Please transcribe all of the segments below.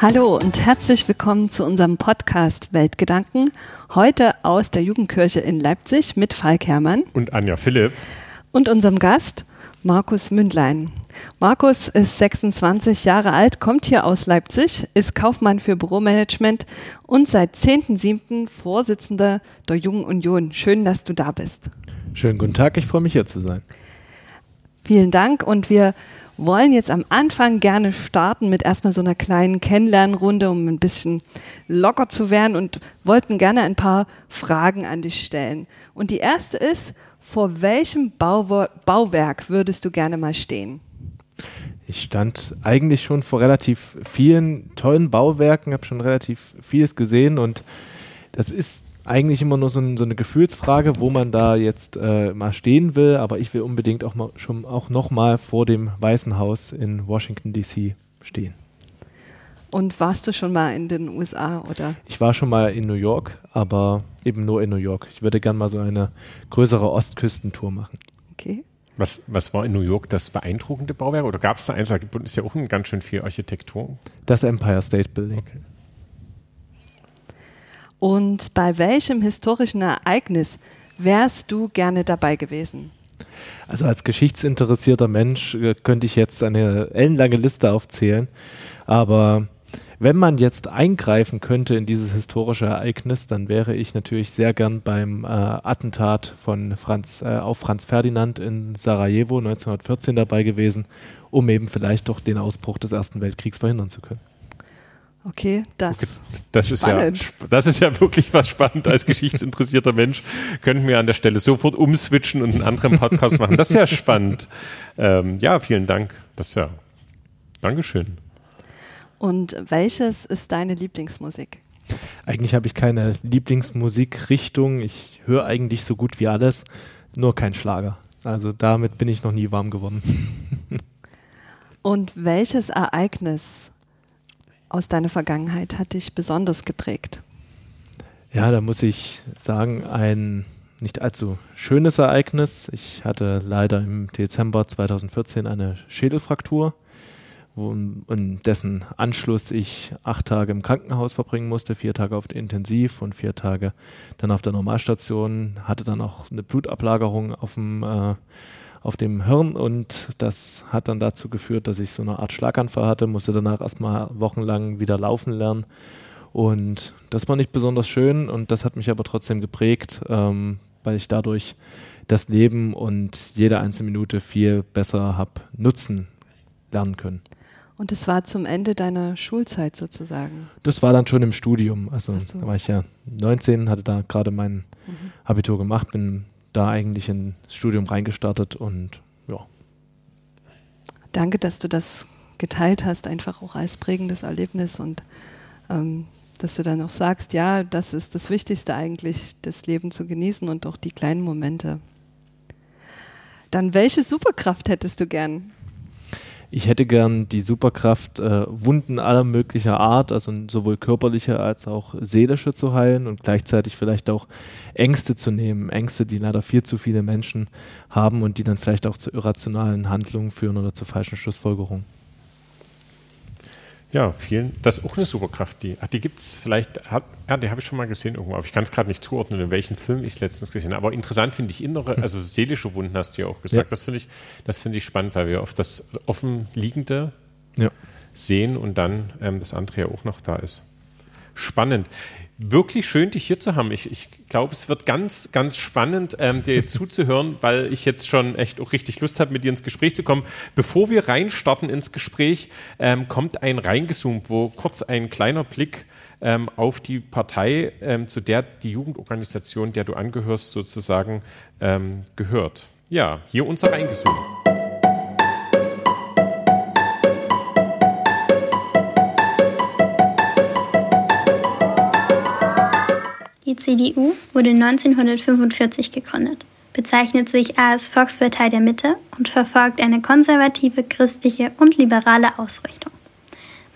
Hallo und herzlich willkommen zu unserem Podcast Weltgedanken. Heute aus der Jugendkirche in Leipzig mit Falk Herrmann. Und Anja Philipp. Und unserem Gast Markus Mündlein. Markus ist 26 Jahre alt, kommt hier aus Leipzig, ist Kaufmann für Büromanagement und seit 10.7. Vorsitzender der Jungen Union. Schön, dass du da bist. Schönen guten Tag, ich freue mich hier zu sein. Vielen Dank und wir wollen jetzt am Anfang gerne starten mit erstmal so einer kleinen Kennenlernrunde, um ein bisschen locker zu werden und wollten gerne ein paar Fragen an dich stellen. Und die erste ist, vor welchem Bauwerk würdest du gerne mal stehen? Ich stand eigentlich schon vor relativ vielen tollen Bauwerken, habe schon relativ vieles gesehen und das ist eigentlich immer nur so, ein, so eine Gefühlsfrage, wo man da jetzt äh, mal stehen will, aber ich will unbedingt auch mal schon auch noch mal vor dem Weißen Haus in Washington DC stehen. Und warst du schon mal in den USA oder? Ich war schon mal in New York, aber eben nur in New York. Ich würde gerne mal so eine größere Ostküstentour machen. Okay. Was, was war in New York das beeindruckende Bauwerk? Oder gab es da eins? Da ist ja auch ein ganz schön viel Architektur. Das Empire State Building. Okay. Und bei welchem historischen Ereignis wärst du gerne dabei gewesen? Also als geschichtsinteressierter Mensch äh, könnte ich jetzt eine ellenlange Liste aufzählen. Aber wenn man jetzt eingreifen könnte in dieses historische Ereignis, dann wäre ich natürlich sehr gern beim äh, Attentat von Franz, äh, auf Franz Ferdinand in Sarajevo 1914 dabei gewesen, um eben vielleicht doch den Ausbruch des Ersten Weltkriegs verhindern zu können. Okay, das, okay, das ist ja das ist ja wirklich was spannend als geschichtsinteressierter Mensch. Könnten wir an der Stelle sofort umswitchen und einen anderen Podcast machen. Das ist ja spannend. Ähm, ja, vielen Dank. Das ist ja. Dankeschön. Und welches ist deine Lieblingsmusik? Eigentlich habe ich keine Lieblingsmusikrichtung. Ich höre eigentlich so gut wie alles, nur kein Schlager. Also damit bin ich noch nie warm geworden. Und welches Ereignis aus deiner Vergangenheit hat dich besonders geprägt? Ja, da muss ich sagen, ein nicht allzu schönes Ereignis. Ich hatte leider im Dezember 2014 eine Schädelfraktur in dessen Anschluss ich acht Tage im Krankenhaus verbringen musste, vier Tage auf der Intensiv und vier Tage dann auf der Normalstation, hatte dann auch eine Blutablagerung auf dem, äh, auf dem Hirn und das hat dann dazu geführt, dass ich so eine Art Schlaganfall hatte, musste danach erstmal wochenlang wieder laufen lernen und das war nicht besonders schön und das hat mich aber trotzdem geprägt, ähm, weil ich dadurch das Leben und jede einzelne Minute viel besser habe nutzen lernen können. Und es war zum Ende deiner Schulzeit sozusagen? Das war dann schon im Studium. Also so. da war ich ja 19, hatte da gerade mein mhm. Abitur gemacht, bin da eigentlich ins Studium reingestartet und ja. Danke, dass du das geteilt hast, einfach auch als prägendes Erlebnis und ähm, dass du dann auch sagst, ja, das ist das Wichtigste eigentlich, das Leben zu genießen und auch die kleinen Momente. Dann welche Superkraft hättest du gern? Ich hätte gern die Superkraft, äh, Wunden aller möglicher Art, also sowohl körperliche als auch seelische zu heilen und gleichzeitig vielleicht auch Ängste zu nehmen. Ängste, die leider viel zu viele Menschen haben und die dann vielleicht auch zu irrationalen Handlungen führen oder zu falschen Schlussfolgerungen. Ja, vielen. Das ist auch eine Superkraft, die. Ach, die gibt es vielleicht. Hat, ja, die habe ich schon mal gesehen irgendwo, aber ich kann es gerade nicht zuordnen, in welchem Film ich es letztens gesehen habe. Aber interessant finde ich innere, also seelische Wunden hast du ja auch gesagt. Ja. Das finde ich, das ich spannend, weil wir oft das Offenliegende ja. sehen und dann ähm, das andere ja auch noch da ist. Spannend wirklich schön, dich hier zu haben. Ich, ich glaube, es wird ganz, ganz spannend, ähm, dir jetzt zuzuhören, weil ich jetzt schon echt auch richtig Lust habe, mit dir ins Gespräch zu kommen. Bevor wir reinstarten ins Gespräch, ähm, kommt ein reingezoomt, wo kurz ein kleiner Blick ähm, auf die Partei, ähm, zu der die Jugendorganisation, der du angehörst, sozusagen ähm, gehört. Ja, hier unser reingezoomt. CDU wurde 1945 gegründet, bezeichnet sich als Volkspartei der Mitte und verfolgt eine konservative, christliche und liberale Ausrichtung.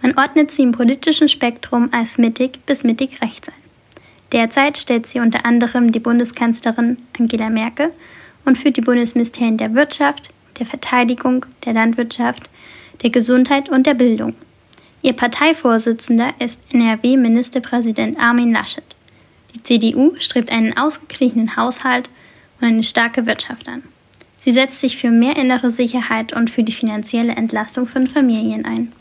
Man ordnet sie im politischen Spektrum als mittig bis mittig rechts ein. Derzeit stellt sie unter anderem die Bundeskanzlerin Angela Merkel und führt die Bundesministerien der Wirtschaft, der Verteidigung, der Landwirtschaft, der Gesundheit und der Bildung. Ihr Parteivorsitzender ist NRW-Ministerpräsident Armin Laschet. Die CDU strebt einen ausgeglichenen Haushalt und eine starke Wirtschaft an. Sie setzt sich für mehr innere Sicherheit und für die finanzielle Entlastung von Familien ein.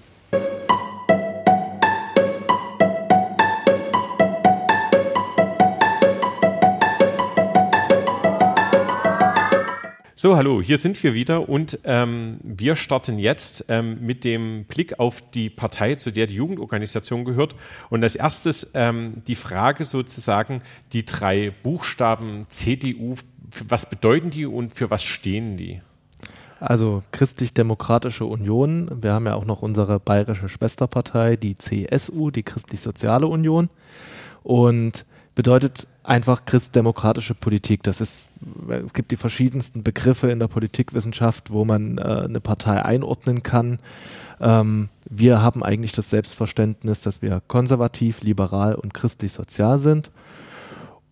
So, hallo, hier sind wir wieder und ähm, wir starten jetzt ähm, mit dem Blick auf die Partei, zu der die Jugendorganisation gehört. Und als erstes ähm, die Frage sozusagen, die drei Buchstaben CDU, was bedeuten die und für was stehen die? Also Christlich-Demokratische Union. Wir haben ja auch noch unsere bayerische Schwesterpartei, die CSU, die Christlich-Soziale Union. Und bedeutet einfach christdemokratische Politik. Das ist, es gibt die verschiedensten Begriffe in der Politikwissenschaft, wo man äh, eine Partei einordnen kann. Ähm, wir haben eigentlich das Selbstverständnis, dass wir konservativ, liberal und christlich-sozial sind.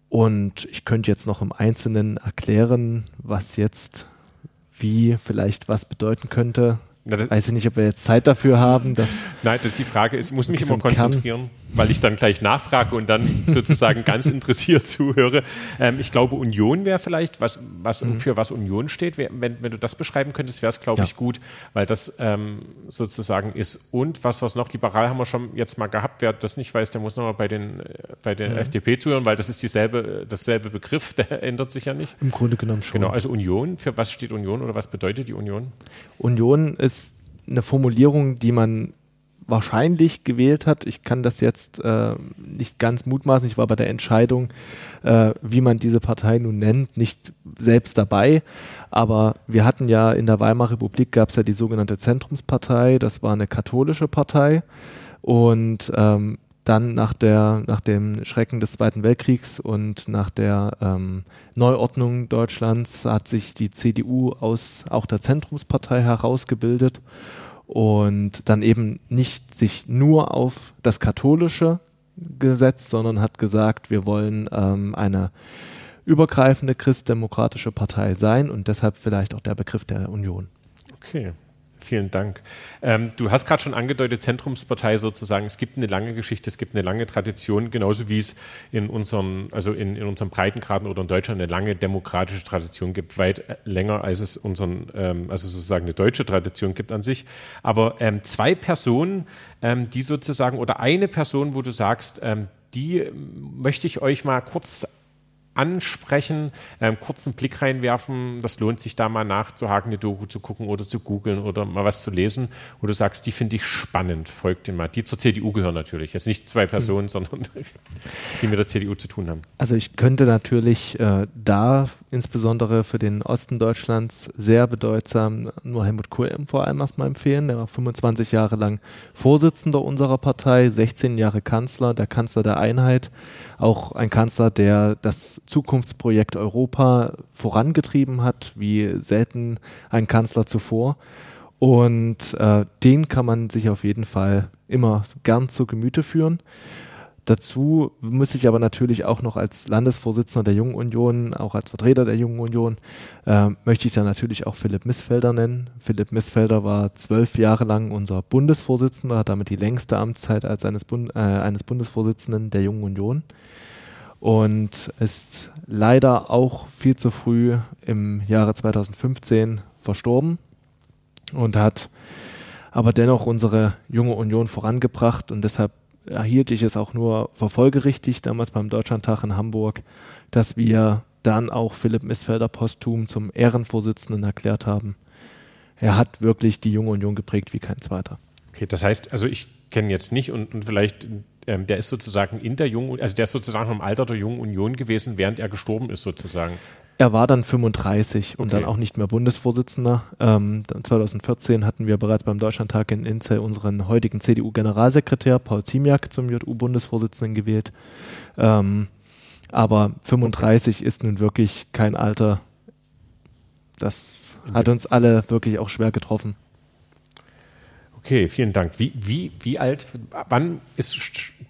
Und ich könnte jetzt noch im Einzelnen erklären, was jetzt wie vielleicht was bedeuten könnte. Na, Weiß ich nicht, ob wir jetzt Zeit dafür haben. Dass Nein, das, die Frage ist, ich muss mich immer konzentrieren, Kern. Weil ich dann gleich nachfrage und dann sozusagen ganz interessiert zuhöre. Ähm, ich glaube, Union wäre vielleicht, was, was mhm. für was Union steht. Wenn, wenn du das beschreiben könntest, wäre es, glaube ja. ich, gut, weil das ähm, sozusagen ist. Und was, was noch, liberal haben wir schon jetzt mal gehabt. Wer das nicht weiß, der muss nochmal bei den, bei den mhm. FDP zuhören, weil das ist dieselbe, dasselbe Begriff, der ändert sich ja nicht. Im Grunde genommen schon. Genau, also Union, für was steht Union oder was bedeutet die Union? Union ist eine Formulierung, die man wahrscheinlich gewählt hat. Ich kann das jetzt äh, nicht ganz mutmaßen. Ich war bei der Entscheidung, äh, wie man diese Partei nun nennt, nicht selbst dabei. Aber wir hatten ja in der Weimarer Republik gab es ja die sogenannte Zentrumspartei. Das war eine katholische Partei. Und ähm, dann nach, der, nach dem Schrecken des Zweiten Weltkriegs und nach der ähm, Neuordnung Deutschlands hat sich die CDU aus auch der Zentrumspartei herausgebildet und dann eben nicht sich nur auf das Katholische gesetzt, sondern hat gesagt, wir wollen ähm, eine übergreifende christdemokratische Partei sein und deshalb vielleicht auch der Begriff der Union. Okay. Vielen Dank. Ähm, du hast gerade schon angedeutet, Zentrumspartei sozusagen. Es gibt eine lange Geschichte, es gibt eine lange Tradition, genauso wie es in unseren, also in, in unseren Breitengraden oder in Deutschland eine lange demokratische Tradition gibt, weit länger als es unseren, ähm, also sozusagen eine deutsche Tradition gibt an sich. Aber ähm, zwei Personen, ähm, die sozusagen, oder eine Person, wo du sagst, ähm, die möchte ich euch mal kurz ansprechen, ähm, kurzen Blick reinwerfen. Das lohnt sich da mal nachzuhaken, eine Doku zu gucken oder zu googeln oder mal was zu lesen, wo du sagst, die finde ich spannend, folgt dem mal. Die zur CDU gehören natürlich. Jetzt nicht zwei Personen, mhm. sondern die mit der CDU zu tun haben. Also ich könnte natürlich äh, da insbesondere für den Osten Deutschlands sehr bedeutsam nur Helmut Kohl vor allem erstmal empfehlen. Der war 25 Jahre lang Vorsitzender unserer Partei, 16 Jahre Kanzler, der Kanzler der Einheit auch ein Kanzler, der das Zukunftsprojekt Europa vorangetrieben hat, wie selten ein Kanzler zuvor. Und äh, den kann man sich auf jeden Fall immer gern zu Gemüte führen. Dazu muss ich aber natürlich auch noch als Landesvorsitzender der Jungen Union, auch als Vertreter der Jungen Union, äh, möchte ich da natürlich auch Philipp Missfelder nennen. Philipp Missfelder war zwölf Jahre lang unser Bundesvorsitzender, hat damit die längste Amtszeit als eines, Bund, äh, eines Bundesvorsitzenden der Jungen Union und ist leider auch viel zu früh im Jahre 2015 verstorben und hat aber dennoch unsere junge Union vorangebracht und deshalb erhielt ich es auch nur verfolgerichtig damals beim Deutschlandtag in Hamburg, dass wir dann auch Philipp Missfelder posthum zum Ehrenvorsitzenden erklärt haben. Er hat wirklich die junge Union geprägt wie kein zweiter. Okay, das heißt, also ich kenne jetzt nicht und, und vielleicht ähm, der ist sozusagen in der Jungen, also der ist sozusagen im Alter der Jungen Union gewesen, während er gestorben ist sozusagen. Er war dann 35 und okay. dann auch nicht mehr Bundesvorsitzender. Ähm, 2014 hatten wir bereits beim Deutschlandtag in Inzell unseren heutigen CDU-Generalsekretär Paul Ziemiak zum JU-Bundesvorsitzenden gewählt. Ähm, aber 35 okay. ist nun wirklich kein Alter. Das hat uns alle wirklich auch schwer getroffen. Okay, vielen Dank. Wie, wie, wie alt, wann ist,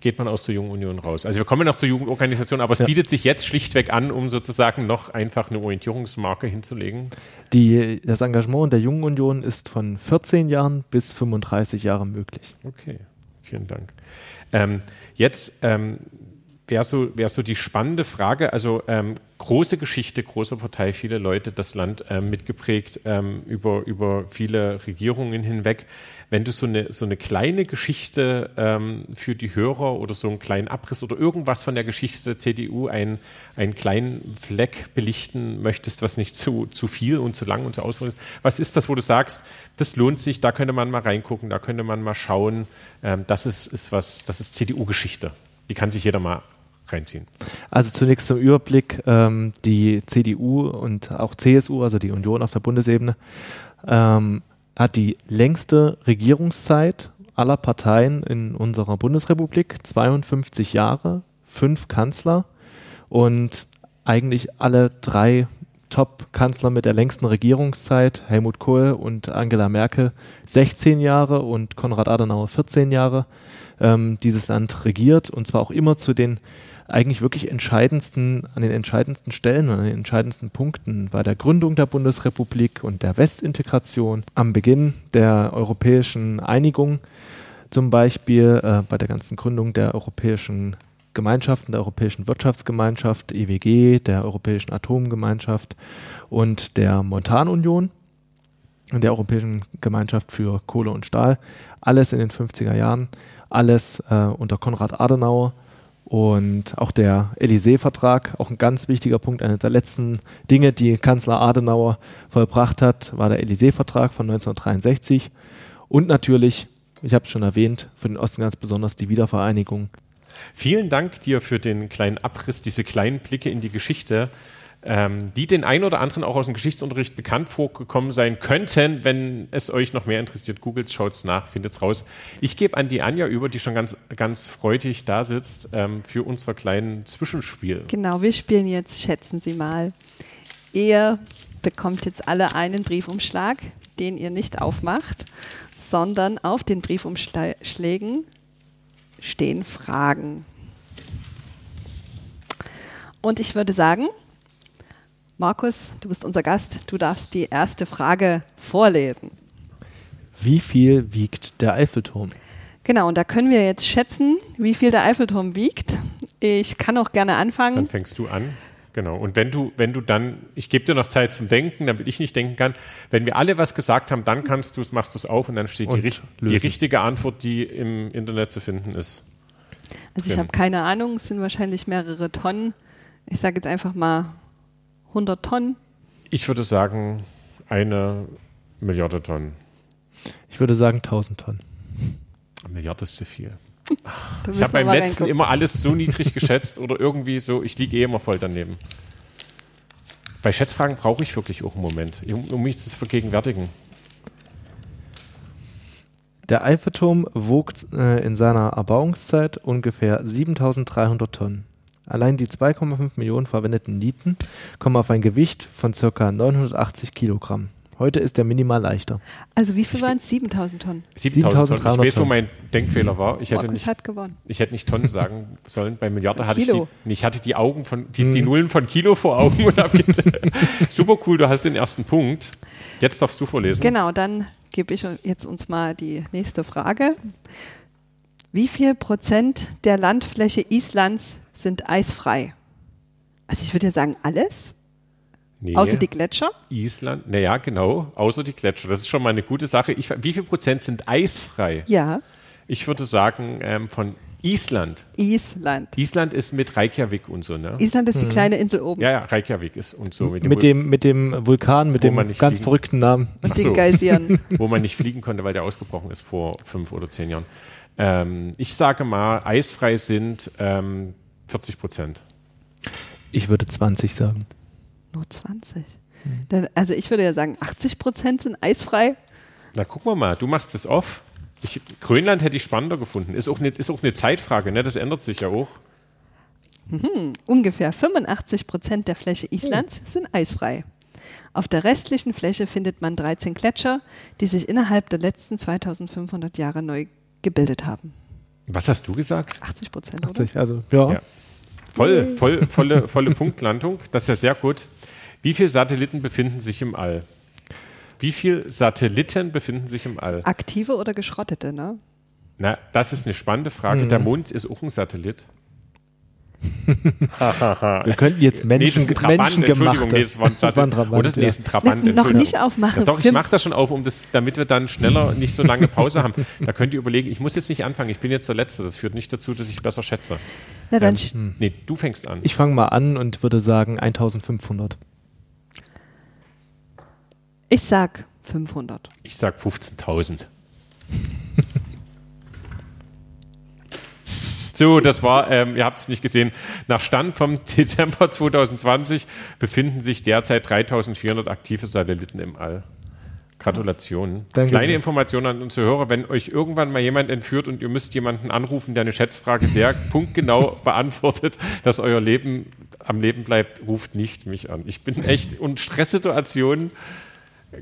geht man aus der Jungen Union raus? Also wir kommen noch zur Jugendorganisation, aber es ja. bietet sich jetzt schlichtweg an, um sozusagen noch einfach eine Orientierungsmarke hinzulegen. Die, das Engagement der Jungen Union ist von 14 Jahren bis 35 Jahren möglich. Okay. Vielen Dank. Ähm, jetzt ähm, wäre so, wär so die spannende Frage, also ähm, große Geschichte, große Partei, viele Leute das Land ähm, mitgeprägt ähm, über, über viele Regierungen hinweg. Wenn du so eine, so eine kleine Geschichte ähm, für die Hörer oder so einen kleinen Abriss oder irgendwas von der Geschichte der CDU, einen, einen kleinen Fleck belichten möchtest, was nicht zu, zu viel und zu lang und zu ausführlich ist, was ist das, wo du sagst, das lohnt sich, da könnte man mal reingucken, da könnte man mal schauen, ähm, das ist, ist was, das ist CDU-Geschichte. Die kann sich jeder mal reinziehen? Also zunächst zum Überblick, ähm, die CDU und auch CSU, also die Union auf der Bundesebene, ähm, hat die längste Regierungszeit aller Parteien in unserer Bundesrepublik, 52 Jahre, fünf Kanzler und eigentlich alle drei Top-Kanzler mit der längsten Regierungszeit, Helmut Kohl und Angela Merkel, 16 Jahre und Konrad Adenauer 14 Jahre, ähm, dieses Land regiert und zwar auch immer zu den eigentlich wirklich entscheidendsten, an den entscheidendsten Stellen und an den entscheidendsten Punkten bei der Gründung der Bundesrepublik und der Westintegration, am Beginn der europäischen Einigung, zum Beispiel äh, bei der ganzen Gründung der europäischen Gemeinschaften, der Europäischen Wirtschaftsgemeinschaft, EWG, der Europäischen Atomgemeinschaft und der Montanunion, der Europäischen Gemeinschaft für Kohle und Stahl. Alles in den 50er Jahren, alles äh, unter Konrad Adenauer und auch der Élysée-Vertrag, auch ein ganz wichtiger Punkt, einer der letzten Dinge, die Kanzler Adenauer vollbracht hat, war der Élysée-Vertrag von 1963. Und natürlich, ich habe es schon erwähnt, für den Osten ganz besonders die Wiedervereinigung. Vielen Dank dir für den kleinen Abriss, diese kleinen Blicke in die Geschichte ähm, die den einen oder anderen auch aus dem Geschichtsunterricht bekannt vorgekommen sein könnten. Wenn es euch noch mehr interessiert, googelt, schaut es nach, findet es raus. Ich gebe an die Anja über, die schon ganz, ganz freudig da sitzt, ähm, für unser kleinen Zwischenspiel. Genau, wir spielen jetzt, schätzen Sie mal. Ihr bekommt jetzt alle einen Briefumschlag, den ihr nicht aufmacht, sondern auf den Briefumschlägen stehen Fragen. Und ich würde sagen, Markus, du bist unser Gast. Du darfst die erste Frage vorlesen. Wie viel wiegt der Eiffelturm? Genau, und da können wir jetzt schätzen, wie viel der Eiffelturm wiegt. Ich kann auch gerne anfangen. Dann fängst du an. Genau. Und wenn du, wenn du dann, ich gebe dir noch Zeit zum Denken, damit ich nicht denken kann. Wenn wir alle was gesagt haben, dann kannst du es, machst du es auf und dann steht und die, die, richtige Antwort, die im Internet zu finden ist. Also ich habe keine Ahnung, es sind wahrscheinlich mehrere Tonnen. Ich sage jetzt einfach mal 100 Tonnen? Ich würde sagen, eine Milliarde Tonnen. Ich würde sagen 1000 Tonnen. Eine Milliarde ist zu viel. Ich habe beim letzten immer alles so niedrig geschätzt oder irgendwie so, ich liege eh immer voll daneben. Bei Schätzfragen brauche ich wirklich auch einen Moment, um mich zu vergegenwärtigen. Der Eiffelturm wog äh, in seiner Erbauungszeit ungefähr 7300 Tonnen. Allein die 2,5 Millionen verwendeten Nieten kommen auf ein Gewicht von ca. 980 Kilogramm. Heute ist der minimal leichter. Also wie viel waren es? 7000 Tonnen? 7000 Tonnen. Ich weiß, wo mein Denkfehler war. Ich hätte, Markus nicht, hat gewonnen. ich hätte nicht Tonnen sagen sollen. Bei Milliarden hatte ich die, ich hatte die Augen von, die, die hm. Nullen von Kilo vor Augen und habe Super cool, du hast den ersten Punkt. Jetzt darfst du vorlesen. Genau, dann gebe ich jetzt uns mal die nächste Frage. Wie viel Prozent der Landfläche Islands sind eisfrei? Also ich würde ja sagen, alles. Nee. Außer die Gletscher? Island, naja, genau, außer die Gletscher. Das ist schon mal eine gute Sache. Ich, wie viel Prozent sind eisfrei? Ja. Ich würde sagen, ähm, von Island. Island. Island ist mit Reykjavik und so, ne? Island ist die mhm. kleine Insel oben. Ja, ja, Reykjavik ist und so. Mit dem, mit dem, mit dem Vulkan, mit dem ganz fliegen. verrückten Namen. Und so. den Geysiren. Wo man nicht fliegen konnte, weil der ausgebrochen ist vor fünf oder zehn Jahren. Ähm, ich sage mal, eisfrei sind ähm, 40 Prozent. Ich würde 20 sagen. Nur 20. Hm. also ich würde ja sagen, 80 Prozent sind eisfrei. Na, gucken wir mal, du machst es off. Ich, Grönland hätte ich spannender gefunden. Ist auch, eine, ist auch eine Zeitfrage, ne? das ändert sich ja auch. Mhm. Ungefähr 85 Prozent der Fläche Islands oh. sind eisfrei. Auf der restlichen Fläche findet man 13 Gletscher, die sich innerhalb der letzten 2500 Jahre neu gebildet haben. Was hast du gesagt? 80 Prozent, 80, oder? also ja. ja. Voll, voll, volle, volle Punktlandung. Das ist ja sehr gut. Wie viele Satelliten befinden sich im All? Wie viele Satelliten befinden sich im All? Aktive oder geschrottete, ne? Na, das ist eine spannende Frage. Mhm. Der Mond ist auch ein Satellit. Wir könnten jetzt Menschen, nee, Trabant. Entschuldigung, nee, das war ein Das war ein. Trabant, Oder das ja. Trabant. Na, noch nicht aufmachen. Ja, doch, ich mache das schon auf, um das, damit wir dann schneller nicht so lange Pause haben. Da könnt ihr überlegen, ich muss jetzt nicht anfangen, ich bin jetzt der Letzte. Das führt nicht dazu, dass ich besser schätze. Na dann, Ähm, nee, du fängst an. Ich fange mal an und würde sagen 1500. ich sag 500. Ich sag 15.000. So, das war, ähm, ihr habt es nicht gesehen, nach Stand vom Dezember 2020 befinden sich derzeit 3400 aktive Satelliten im All. Gratulation. Danke Kleine. Information an unsere Hörer, wenn euch irgendwann mal jemand entführt und ihr müsst jemanden anrufen, der eine Schätzfrage sehr punktgenau beantwortet, dass euer Leben am Leben bleibt, ruft nicht mich an. Ich bin echt, und Stresssituationen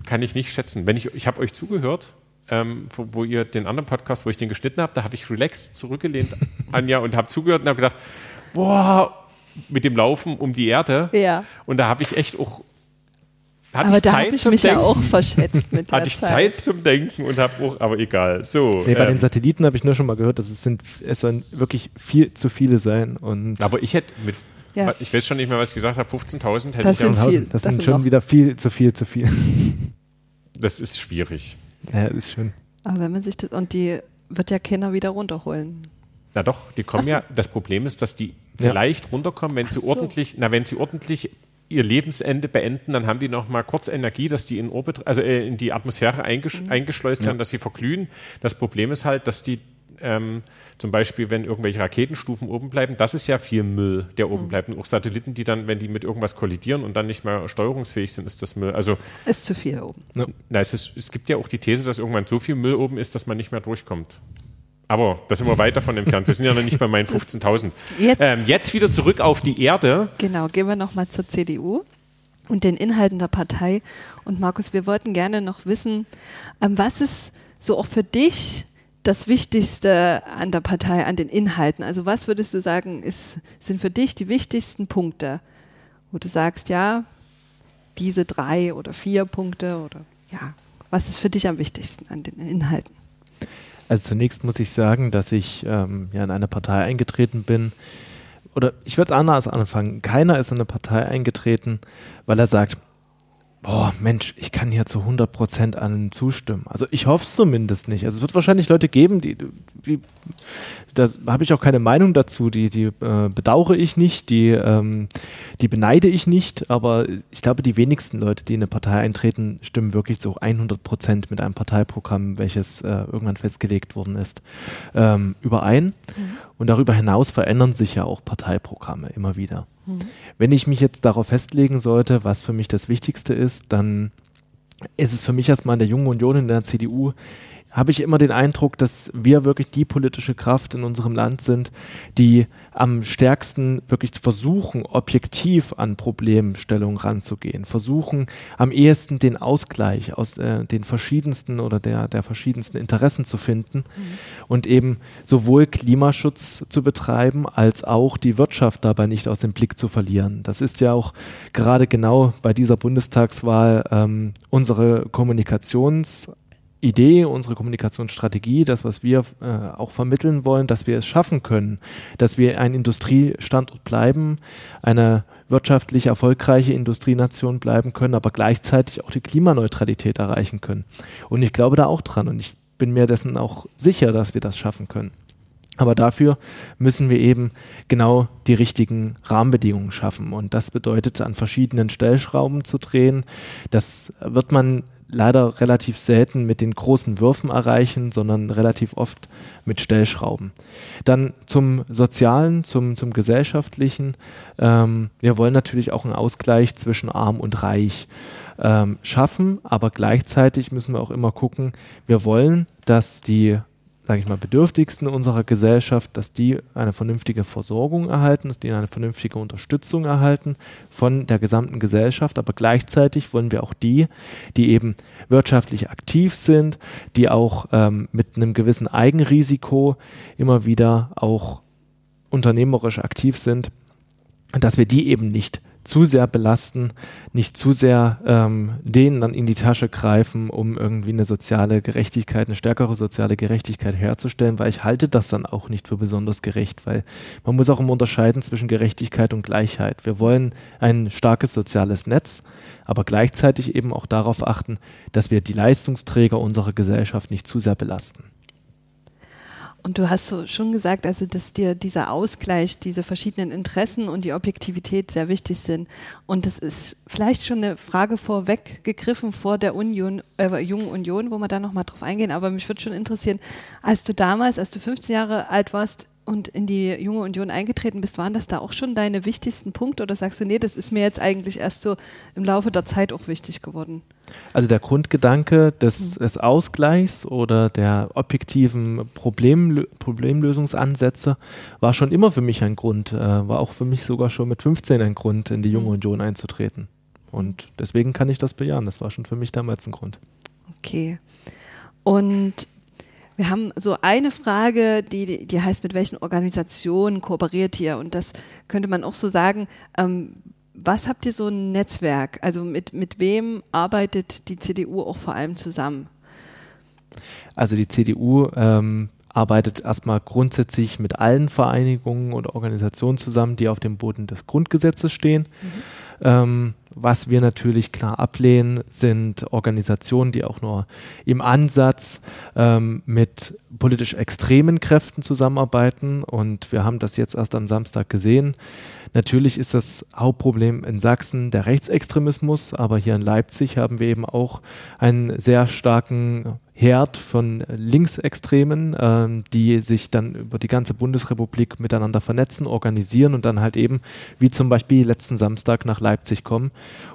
kann ich nicht schätzen. Wenn ich, ich habe euch zugehört, ähm, wo, wo ihr den anderen Podcast, wo ich den geschnitten habe, da habe ich relaxed zurückgelehnt, Anja, und habe zugehört und habe gedacht, boah, mit dem Laufen um die Erde. Ja. Und da habe ich echt auch, hatte Aber ich da Zeit habe ich zum mich Denken. ja auch verschätzt mit der hatte ich Zeit. Zeit zum Denken und habe auch, aber egal. So. Nee, bei ähm, den Satelliten habe ich nur schon mal gehört, dass es sind, es sollen wirklich viel zu viele sein. Und aber ich hätte mit, Ja. ich weiß schon nicht mehr, was ich gesagt habe, 15.000 hätte Das ich ja. viel. das Das sind sind schon wieder viel zu viel zu viel. Das ist schwierig. Ja, ist schön. Aber wenn man sich das, und die wird ja keiner wieder runterholen. Na doch, die kommen so. ja. Das Problem ist, dass die Ja. vielleicht runterkommen, wenn sie so. ordentlich, na, wenn sie ordentlich ihr Lebensende beenden, dann haben die noch mal kurz Energie, dass die in Orbit, also äh, in die Atmosphäre eingesch Mhm. eingeschleust werden, dass sie verglühen. Das Problem ist halt, dass die ähm, zum Beispiel, wenn irgendwelche Raketenstufen oben bleiben, das ist ja viel Müll, der Mhm. oben bleibt. Und auch Satelliten, die dann, wenn die mit irgendwas kollidieren und dann nicht mehr steuerungsfähig sind, ist das Müll. Also Ist zu viel oben. na, es, ist, es gibt ja auch die These, dass irgendwann so viel Müll oben ist, dass man nicht mehr durchkommt. Aber da sind wir weit davon entfernt. Wir sind ja noch nicht bei meinen 15.000. Jetzt- Ähm, jetzt wieder zurück auf die Erde. Genau, gehen wir nochmal zur CDU und den Inhalten der Partei. Und Markus, wir wollten gerne noch wissen, ähm, was ist so auch für dich das Wichtigste an der Partei, an den Inhalten? Also was würdest du sagen, ist, sind für dich die wichtigsten Punkte, wo du sagst, ja, diese drei oder vier Punkte oder ja, was ist für dich am wichtigsten an den Inhalten? Also zunächst muss ich sagen, dass ich ähm, ja in eine Partei eingetreten bin. Oder ich würde es anders anfangen. Keiner ist in eine Partei eingetreten, weil er sagt, boah, Mensch, ich kann hier zu 100 Prozent allem zustimmen. Also ich hoffe es zumindest nicht. Also es wird wahrscheinlich Leute geben, die, die da habe ich auch keine Meinung dazu, die, die äh, bedauere ich nicht, die, ähm, die beneide ich nicht, aber ich glaube, die wenigsten Leute, die in eine Partei eintreten, stimmen wirklich zu 100 Prozent mit einem Parteiprogramm, welches äh, irgendwann festgelegt worden ist, ähm, überein. Und darüber hinaus verändern sich ja auch Parteiprogramme immer wieder. Wenn ich mich jetzt darauf festlegen sollte, was für mich das Wichtigste ist, dann ist es für mich erstmal in der Jungen Union, in der CDU, habe ich immer den Eindruck, dass wir wirklich die politische Kraft in unserem Land sind, die am stärksten wirklich versuchen, objektiv an Problemstellungen ranzugehen, versuchen am ehesten den Ausgleich aus äh, den verschiedensten oder der, der verschiedensten Interessen zu finden und eben sowohl Klimaschutz zu betreiben, als auch die Wirtschaft dabei nicht aus dem Blick zu verlieren. Das ist ja auch gerade genau bei dieser Bundestagswahl ähm, unsere Kommunikations- Idee, unsere Kommunikationsstrategie, das, was wir äh, auch vermitteln wollen, dass wir es schaffen können, dass wir ein Industriestandort bleiben, eine wirtschaftlich erfolgreiche Industrienation bleiben können, aber gleichzeitig auch die Klimaneutralität erreichen können. Und ich glaube da auch dran und ich bin mir dessen auch sicher, dass wir das schaffen können. Aber dafür müssen wir eben genau die richtigen Rahmenbedingungen schaffen. Und das bedeutet, an verschiedenen Stellschrauben zu drehen. Das wird man leider relativ selten mit den großen Würfen erreichen, sondern relativ oft mit Stellschrauben. Dann zum Sozialen, zum, zum Gesellschaftlichen. Ähm, wir wollen natürlich auch einen Ausgleich zwischen arm und reich ähm, schaffen, aber gleichzeitig müssen wir auch immer gucken, wir wollen, dass die sage ich mal, Bedürftigsten unserer Gesellschaft, dass die eine vernünftige Versorgung erhalten, dass die eine vernünftige Unterstützung erhalten von der gesamten Gesellschaft. Aber gleichzeitig wollen wir auch die, die eben wirtschaftlich aktiv sind, die auch ähm, mit einem gewissen Eigenrisiko immer wieder auch unternehmerisch aktiv sind, dass wir die eben nicht zu sehr belasten, nicht zu sehr ähm, denen dann in die Tasche greifen, um irgendwie eine soziale Gerechtigkeit, eine stärkere soziale Gerechtigkeit herzustellen, weil ich halte das dann auch nicht für besonders gerecht, weil man muss auch immer unterscheiden zwischen Gerechtigkeit und Gleichheit. Wir wollen ein starkes soziales Netz, aber gleichzeitig eben auch darauf achten, dass wir die Leistungsträger unserer Gesellschaft nicht zu sehr belasten. Und du hast so schon gesagt, also dass dir dieser Ausgleich, diese verschiedenen Interessen und die Objektivität sehr wichtig sind. Und das ist vielleicht schon eine Frage vorweggegriffen vor der Union, äh, Jungen Union, wo wir da nochmal drauf eingehen. Aber mich würde schon interessieren, als du damals, als du 15 Jahre alt warst, und in die Junge Union eingetreten bist, waren das da auch schon deine wichtigsten Punkte oder sagst du, nee, das ist mir jetzt eigentlich erst so im Laufe der Zeit auch wichtig geworden? Also der Grundgedanke des, hm. des Ausgleichs oder der objektiven Problem, Problemlösungsansätze war schon immer für mich ein Grund, äh, war auch für mich sogar schon mit 15 ein Grund, in die Junge hm. Union einzutreten. Und deswegen kann ich das bejahen. Das war schon für mich damals ein Grund. Okay. Und wir haben so eine Frage, die, die heißt, mit welchen Organisationen kooperiert ihr? Und das könnte man auch so sagen. Ähm, was habt ihr so ein Netzwerk? Also mit, mit wem arbeitet die CDU auch vor allem zusammen? Also die CDU ähm, arbeitet erstmal grundsätzlich mit allen Vereinigungen und Organisationen zusammen, die auf dem Boden des Grundgesetzes stehen. Mhm. Ähm, was wir natürlich klar ablehnen, sind Organisationen, die auch nur im Ansatz ähm, mit politisch extremen Kräften zusammenarbeiten. Und wir haben das jetzt erst am Samstag gesehen. Natürlich ist das Hauptproblem in Sachsen der Rechtsextremismus, aber hier in Leipzig haben wir eben auch einen sehr starken Herd von Linksextremen, äh, die sich dann über die ganze Bundesrepublik miteinander vernetzen, organisieren und dann halt eben, wie zum Beispiel letzten Samstag nach Leipzig kommen.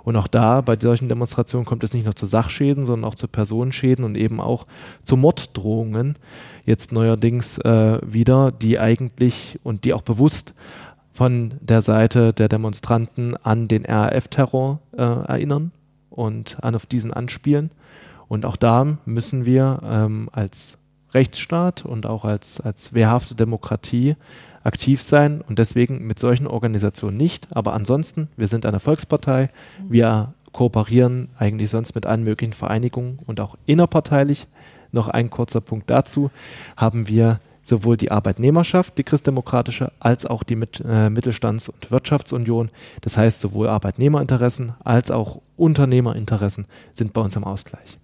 Und auch da, bei solchen Demonstrationen kommt es nicht nur zu Sachschäden, sondern auch zu Personenschäden und eben auch zu Morddrohungen. Jetzt neuerdings äh, wieder, die eigentlich und die auch bewusst von der Seite der Demonstranten an den RAF-Terror äh, erinnern und an auf diesen anspielen. Und auch da müssen wir ähm, als Rechtsstaat und auch als, als wehrhafte Demokratie aktiv sein und deswegen mit solchen Organisationen nicht. Aber ansonsten, wir sind eine Volkspartei, wir kooperieren eigentlich sonst mit allen möglichen Vereinigungen und auch innerparteilich. Noch ein kurzer Punkt dazu, haben wir sowohl die Arbeitnehmerschaft, die christdemokratische, als auch die mit, äh, Mittelstands- und Wirtschaftsunion. Das heißt, sowohl Arbeitnehmerinteressen als auch Unternehmerinteressen sind bei uns im Ausgleich.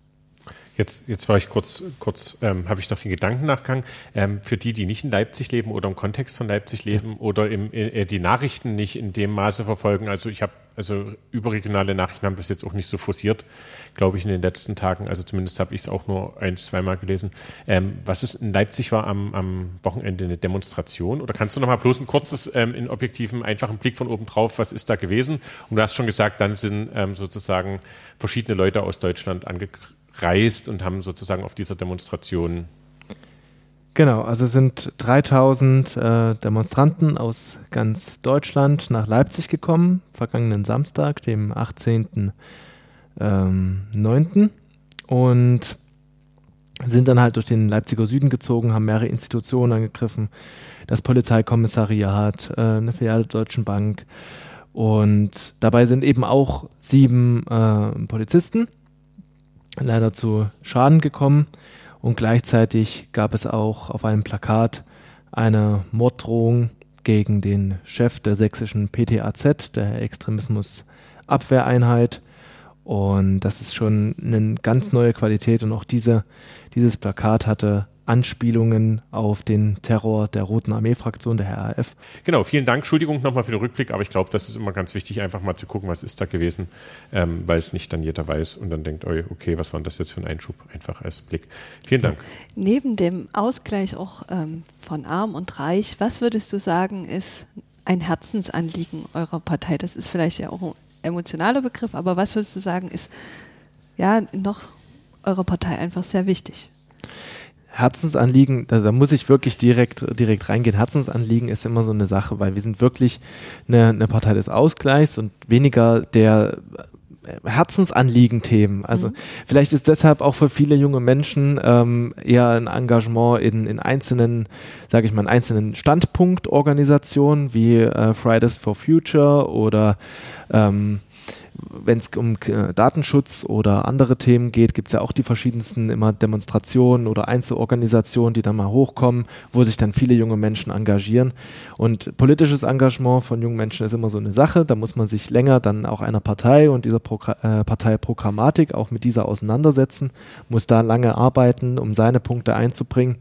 Jetzt, jetzt war ich kurz, kurz ähm, habe ich noch den Gedanken nachgegangen. Ähm, für die, die nicht in Leipzig leben oder im Kontext von Leipzig leben oder im, äh, die Nachrichten nicht in dem Maße verfolgen. Also ich habe, also überregionale Nachrichten haben das jetzt auch nicht so forciert, glaube ich, in den letzten Tagen. Also zumindest habe ich es auch nur ein, zweimal gelesen. Ähm, was ist in Leipzig war am, am Wochenende eine Demonstration? Oder kannst du noch mal bloß ein kurzes, ähm, in objektiven, einfachen Blick von oben drauf, was ist da gewesen? Und du hast schon gesagt, dann sind ähm, sozusagen verschiedene Leute aus Deutschland angegriffen reist und haben sozusagen auf dieser Demonstration. Genau, also sind 3000 äh, Demonstranten aus ganz Deutschland nach Leipzig gekommen, vergangenen Samstag, dem 18.09. Ähm, und sind dann halt durch den Leipziger Süden gezogen, haben mehrere Institutionen angegriffen, das Polizeikommissariat, äh, eine Filiale der Deutschen Bank. Und dabei sind eben auch sieben äh, Polizisten leider zu Schaden gekommen und gleichzeitig gab es auch auf einem Plakat eine Morddrohung gegen den Chef der sächsischen PTAZ, der Extremismusabwehreinheit. Und das ist schon eine ganz neue Qualität und auch diese, dieses Plakat hatte Anspielungen auf den Terror der Roten Armee-Fraktion, der RAF. Genau, vielen Dank. Entschuldigung nochmal für den Rückblick, aber ich glaube, das ist immer ganz wichtig, einfach mal zu gucken, was ist da gewesen, ähm, weil es nicht dann jeder weiß und dann denkt, okay, was war das jetzt für ein Einschub, einfach als Blick. Vielen Dank. Neben dem Ausgleich auch ähm, von Arm und Reich, was würdest du sagen, ist ein Herzensanliegen eurer Partei? Das ist vielleicht ja auch ein emotionaler Begriff, aber was würdest du sagen, ist ja noch eurer Partei einfach sehr wichtig? Herzensanliegen, da, da, muss ich wirklich direkt, direkt reingehen. Herzensanliegen ist immer so eine Sache, weil wir sind wirklich eine, eine Partei des Ausgleichs und weniger der Herzensanliegen-Themen. Also mhm. vielleicht ist deshalb auch für viele junge Menschen ähm, eher ein Engagement in, in einzelnen, sage ich mal, in einzelnen Standpunktorganisationen wie äh, Fridays for Future oder ähm, wenn es um äh, Datenschutz oder andere Themen geht, gibt es ja auch die verschiedensten immer Demonstrationen oder Einzelorganisationen, die dann mal hochkommen, wo sich dann viele junge Menschen engagieren. Und politisches Engagement von jungen Menschen ist immer so eine Sache. Da muss man sich länger dann auch einer Partei und dieser Progr äh, Parteiprogrammatik auch mit dieser auseinandersetzen, muss da lange arbeiten, um seine Punkte einzubringen.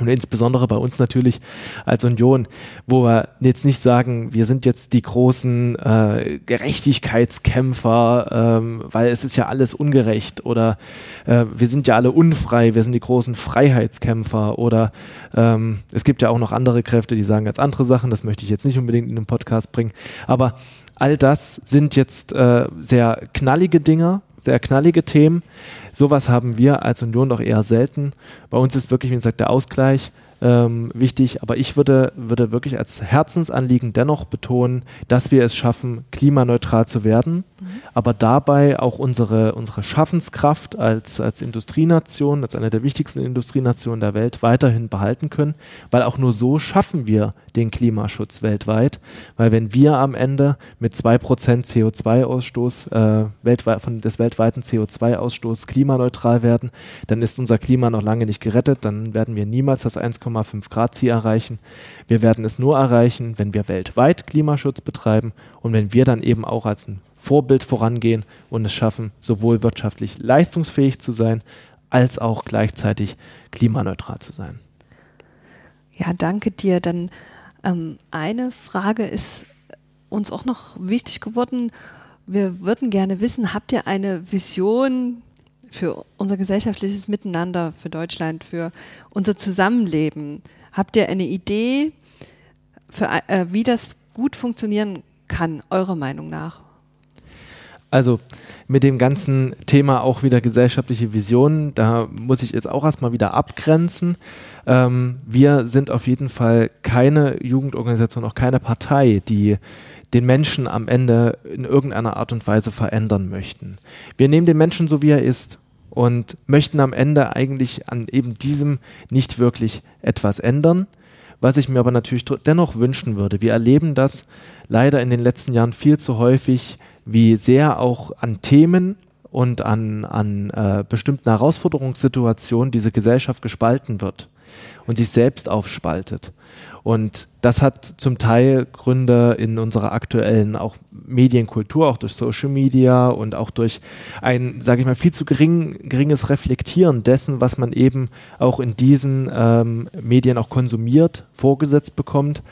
Und insbesondere bei uns natürlich als Union, wo wir jetzt nicht sagen, wir sind jetzt die großen äh, Gerechtigkeitskämpfer, ähm, weil es ist ja alles ungerecht oder äh, wir sind ja alle unfrei, wir sind die großen Freiheitskämpfer oder ähm, es gibt ja auch noch andere Kräfte, die sagen ganz andere Sachen, das möchte ich jetzt nicht unbedingt in den Podcast bringen, aber all das sind jetzt äh, sehr knallige Dinger, sehr knallige Themen, Sowas haben wir als Union doch eher selten. Bei uns ist wirklich, wie gesagt, der Ausgleich ähm, wichtig. Aber ich würde, würde wirklich als Herzensanliegen dennoch betonen, dass wir es schaffen, klimaneutral zu werden, mhm. aber dabei auch unsere, unsere Schaffenskraft als, als Industrienation, als eine der wichtigsten Industrienationen der Welt weiterhin behalten können, weil auch nur so schaffen wir den Klimaschutz weltweit. Weil wenn wir am Ende mit 2% CO2-Ausstoß äh, weltweit, von des weltweiten CO2-Ausstoßes klimaneutral werden, dann ist unser Klima noch lange nicht gerettet, dann werden wir niemals das 1,5 Grad Ziel erreichen. Wir werden es nur erreichen, wenn wir weltweit Klimaschutz betreiben und wenn wir dann eben auch als ein Vorbild vorangehen und es schaffen, sowohl wirtschaftlich leistungsfähig zu sein, als auch gleichzeitig klimaneutral zu sein. Ja, danke dir. Dann ähm, eine Frage ist uns auch noch wichtig geworden. Wir würden gerne wissen, habt ihr eine Vision für unser gesellschaftliches Miteinander, für Deutschland, für unser Zusammenleben? Habt ihr eine Idee, für, äh, wie das gut funktionieren kann, eurer Meinung nach? Also mit dem ganzen Thema auch wieder gesellschaftliche Visionen, da muss ich jetzt auch erstmal wieder abgrenzen. Ähm, wir sind auf jeden Fall keine Jugendorganisation, auch keine Partei, die den Menschen am Ende in irgendeiner Art und Weise verändern möchten. Wir nehmen den Menschen so, wie er ist und möchten am Ende eigentlich an eben diesem nicht wirklich etwas ändern. Was ich mir aber natürlich dennoch wünschen würde, wir erleben das leider in den letzten Jahren viel zu häufig, wie sehr auch an Themen und an, an äh, bestimmten Herausforderungssituationen diese Gesellschaft gespalten wird und sich selbst aufspaltet. Und das hat zum Teil Gründe in unserer aktuellen auch Medienkultur, auch durch Social Media und auch durch ein, sage ich mal, viel zu gering, geringes Reflektieren dessen, was man eben auch in diesen ähm, Medien auch konsumiert, vorgesetzt bekommt,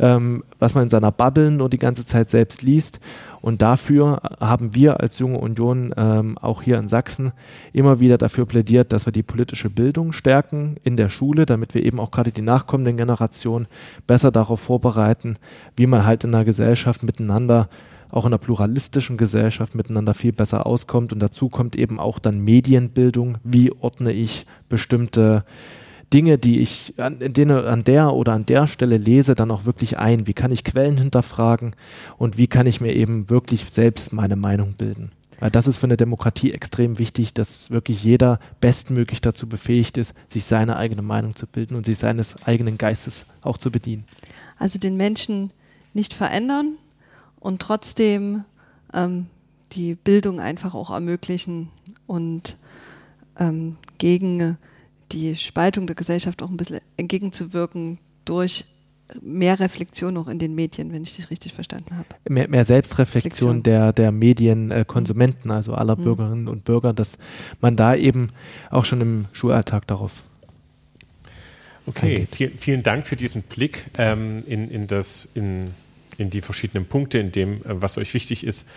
ähm, was man in seiner Bubble nur die ganze Zeit selbst liest. Und dafür haben wir als Junge Union ähm, auch hier in Sachsen immer wieder dafür plädiert, dass wir die politische Bildung stärken in der Schule, damit wir eben auch gerade die nachkommenden Generationen besser darauf vorbereiten, wie man halt in einer Gesellschaft miteinander auch in einer pluralistischen Gesellschaft miteinander viel besser auskommt. Und dazu kommt eben auch dann Medienbildung. Wie ordne ich bestimmte Dinge, die ich an, denen, an der oder an der Stelle lese, dann auch wirklich ein? Wie kann ich Quellen hinterfragen und wie kann ich mir eben wirklich selbst meine Meinung bilden? Weil das ist für eine Demokratie extrem wichtig, dass wirklich jeder bestmöglich dazu befähigt ist, sich seine eigene Meinung zu bilden und sich seines eigenen Geistes auch zu bedienen. Also den Menschen nicht verändern und trotzdem ähm, die Bildung einfach auch ermöglichen und ähm, gegen die Spaltung der Gesellschaft auch ein bisschen entgegenzuwirken durch mehr Reflexion auch in den Medien, wenn ich dich richtig verstanden habe. Mehr, mehr Selbstreflexion der, der Medienkonsumenten, also aller mhm. Bürgerinnen und Bürger, dass man da eben auch schon im Schulalltag darauf. Okay, viel, vielen Dank für diesen Blick ähm, in, in, das, in, in die verschiedenen Punkte, in dem, äh, was euch wichtig ist.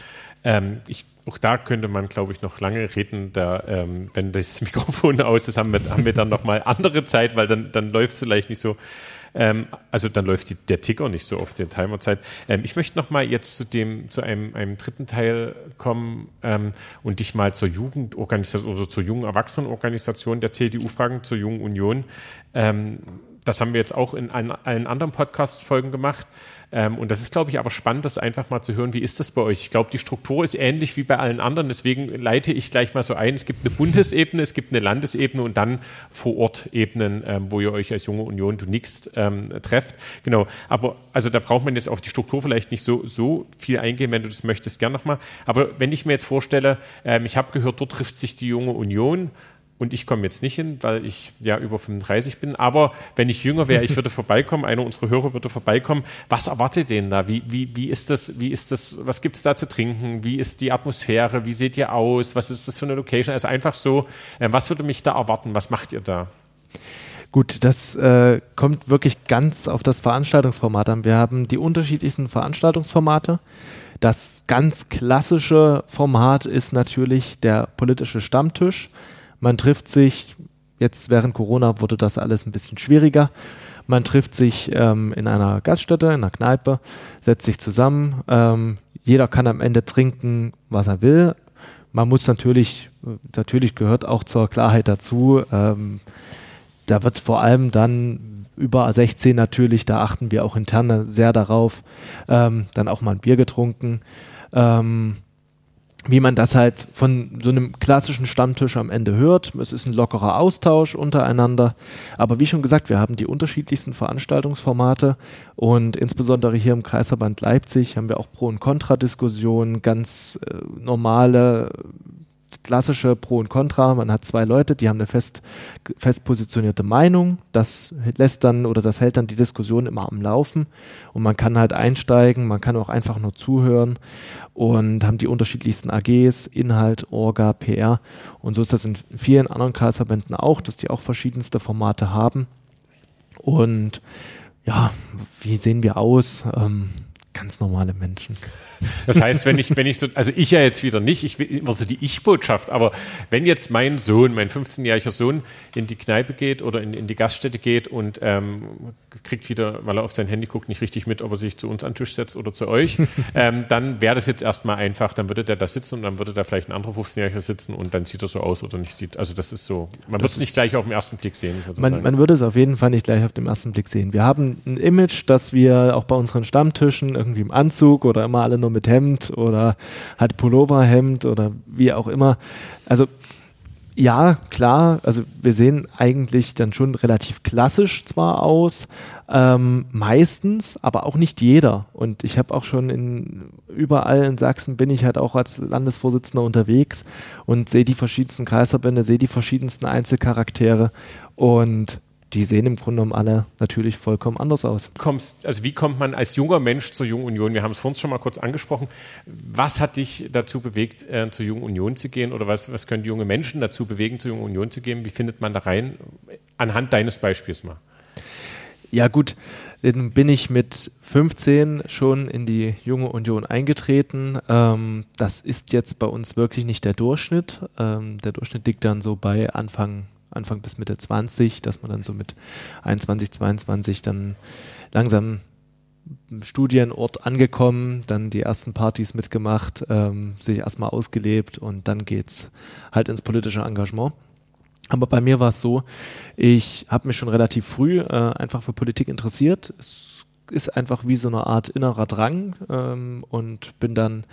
Ähm, ich auch da könnte man, glaube ich, noch lange reden. Da, ähm, wenn das Mikrofon aus ist, haben wir, haben wir dann nochmal andere Zeit, weil dann, dann läuft es vielleicht nicht so. Ähm, also dann läuft die, der Ticker nicht so auf der Timerzeit. Ähm, ich möchte nochmal jetzt zu dem, zu einem, einem dritten Teil kommen ähm, und dich mal zur Jugendorganisation oder zur jungen Erwachsenenorganisation der CDU fragen, zur Jungen Union. Ähm, das haben wir jetzt auch in allen anderen Podcast-Folgen gemacht. Ähm, und das ist, glaube ich, aber spannend, das einfach mal zu hören, wie ist das bei euch? Ich glaube, die Struktur ist ähnlich wie bei allen anderen. Deswegen leite ich gleich mal so ein. Es gibt eine Bundesebene, es gibt eine Landesebene und dann vor Ort Ebenen, ähm, wo ihr euch als junge Union, du nix ähm, trefft. Genau. Aber also da braucht man jetzt auf die Struktur vielleicht nicht so, so viel eingehen, wenn du das möchtest, gern nochmal. Aber wenn ich mir jetzt vorstelle, ähm, ich habe gehört, dort trifft sich die junge Union und ich komme jetzt nicht hin, weil ich ja über 35 bin. Aber wenn ich jünger wäre, ich würde vorbeikommen, einer unserer Hörer würde vorbeikommen. Was erwartet denn da? Wie, wie, wie ist das, wie ist das, was gibt es da zu trinken? Wie ist die Atmosphäre? Wie seht ihr aus? Was ist das für eine Location? Also einfach so, äh, was würde mich da erwarten? Was macht ihr da? Gut, das äh, kommt wirklich ganz auf das Veranstaltungsformat an. Wir haben die unterschiedlichsten Veranstaltungsformate. Das ganz klassische Format ist natürlich der politische Stammtisch. Man trifft sich, jetzt während Corona wurde das alles ein bisschen schwieriger. Man trifft sich ähm, in einer Gaststätte, in einer Kneipe, setzt sich zusammen. Ähm, jeder kann am Ende trinken, was er will. Man muss natürlich, natürlich gehört auch zur Klarheit dazu, ähm, da wird vor allem dann über 16 natürlich, da achten wir auch intern sehr darauf, ähm, dann auch mal ein Bier getrunken. Ähm, wie man das halt von so einem klassischen Stammtisch am Ende hört. Es ist ein lockerer Austausch untereinander. Aber wie schon gesagt, wir haben die unterschiedlichsten Veranstaltungsformate und insbesondere hier im Kreisverband Leipzig haben wir auch Pro- und Kontra-Diskussionen, ganz äh, normale klassische Pro und Contra. Man hat zwei Leute, die haben eine fest, fest positionierte Meinung. Das lässt dann oder das hält dann die Diskussion immer am Laufen. Und man kann halt einsteigen, man kann auch einfach nur zuhören und haben die unterschiedlichsten AGs, Inhalt, Orga, PR. Und so ist das in vielen anderen Kreisverbänden auch, dass die auch verschiedenste Formate haben. Und ja, wie sehen wir aus? Ähm, ganz normale Menschen. Das heißt, wenn ich, wenn ich so, also ich ja jetzt wieder nicht, ich will immer so die Ich-Botschaft, aber wenn jetzt mein Sohn, mein 15-jähriger Sohn in die Kneipe geht oder in, in die Gaststätte geht und ähm, kriegt wieder, weil er auf sein Handy guckt, nicht richtig mit, ob er sich zu uns an den Tisch setzt oder zu euch, ähm, dann wäre das jetzt erstmal einfach, dann würde der da sitzen und dann würde da vielleicht ein anderer 15-Jähriger sitzen und dann sieht er so aus oder nicht sieht. Also das ist so, man wird es nicht gleich auf den ersten Blick sehen. Man, man würde es auf jeden Fall nicht gleich auf den ersten Blick sehen. Wir haben ein Image, das wir auch bei unseren Stammtischen irgendwie im Anzug oder immer alle nur mit Hemd oder halt Pulloverhemd oder wie auch immer. Also ja, klar, also wir sehen eigentlich dann schon relativ klassisch zwar aus, ähm, meistens, aber auch nicht jeder. Und ich habe auch schon in überall in Sachsen bin ich halt auch als Landesvorsitzender unterwegs und sehe die verschiedensten Kreisverbände, sehe die verschiedensten Einzelcharaktere und die sehen im Grunde genommen alle natürlich vollkommen anders aus. Kommst, also wie kommt man als junger Mensch zur Jungen Union? Wir haben es vorhin schon mal kurz angesprochen. Was hat dich dazu bewegt, äh, zur Jungen Union zu gehen? Oder was, was können junge Menschen dazu bewegen, zur Jungen Union zu gehen? Wie findet man da rein? Anhand deines Beispiels mal. Ja gut, dann bin ich mit 15 schon in die Junge Union eingetreten. Ähm, das ist jetzt bei uns wirklich nicht der Durchschnitt. Ähm, der Durchschnitt liegt dann so bei Anfang Anfang bis Mitte 20, dass man dann so mit 21, 22 dann langsam Studienort angekommen, dann die ersten Partys mitgemacht, ähm, sich erstmal ausgelebt und dann geht's halt ins politische Engagement. Aber bei mir war es so, ich habe mich schon relativ früh äh, einfach für Politik interessiert. Es ist einfach wie so eine Art innerer Drang ähm, und bin dann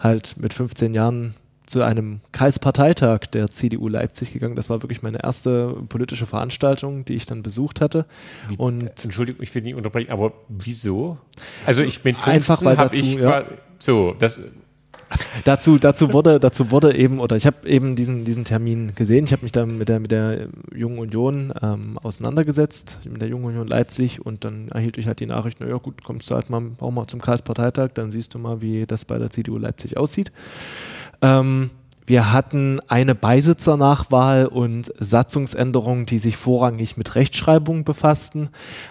halt mit 15 Jahren zu einem Kreisparteitag der CDU Leipzig gegangen. Das war wirklich meine erste politische Veranstaltung, die ich dann besucht hatte. Wie, und Entschuldigung, ich will nicht unterbrechen, aber wieso? Also ich bin 15, einfach weil dazu, ich, ja. so das dazu, dazu wurde, dazu wurde eben, oder ich habe eben diesen, diesen Termin gesehen. Ich habe mich dann mit der, mit der Jungen Union ähm, auseinandergesetzt, mit der Jungen Union Leipzig und dann erhielt ich halt die Nachricht, naja gut, kommst du halt mal, auch mal zum Kreisparteitag, dann siehst du mal, wie das bei der CDU Leipzig aussieht. Ähm, wir hatten eine Beisitzernachwahl und Satzungsänderungen, die sich vorrangig mit Rechtschreibung befassten.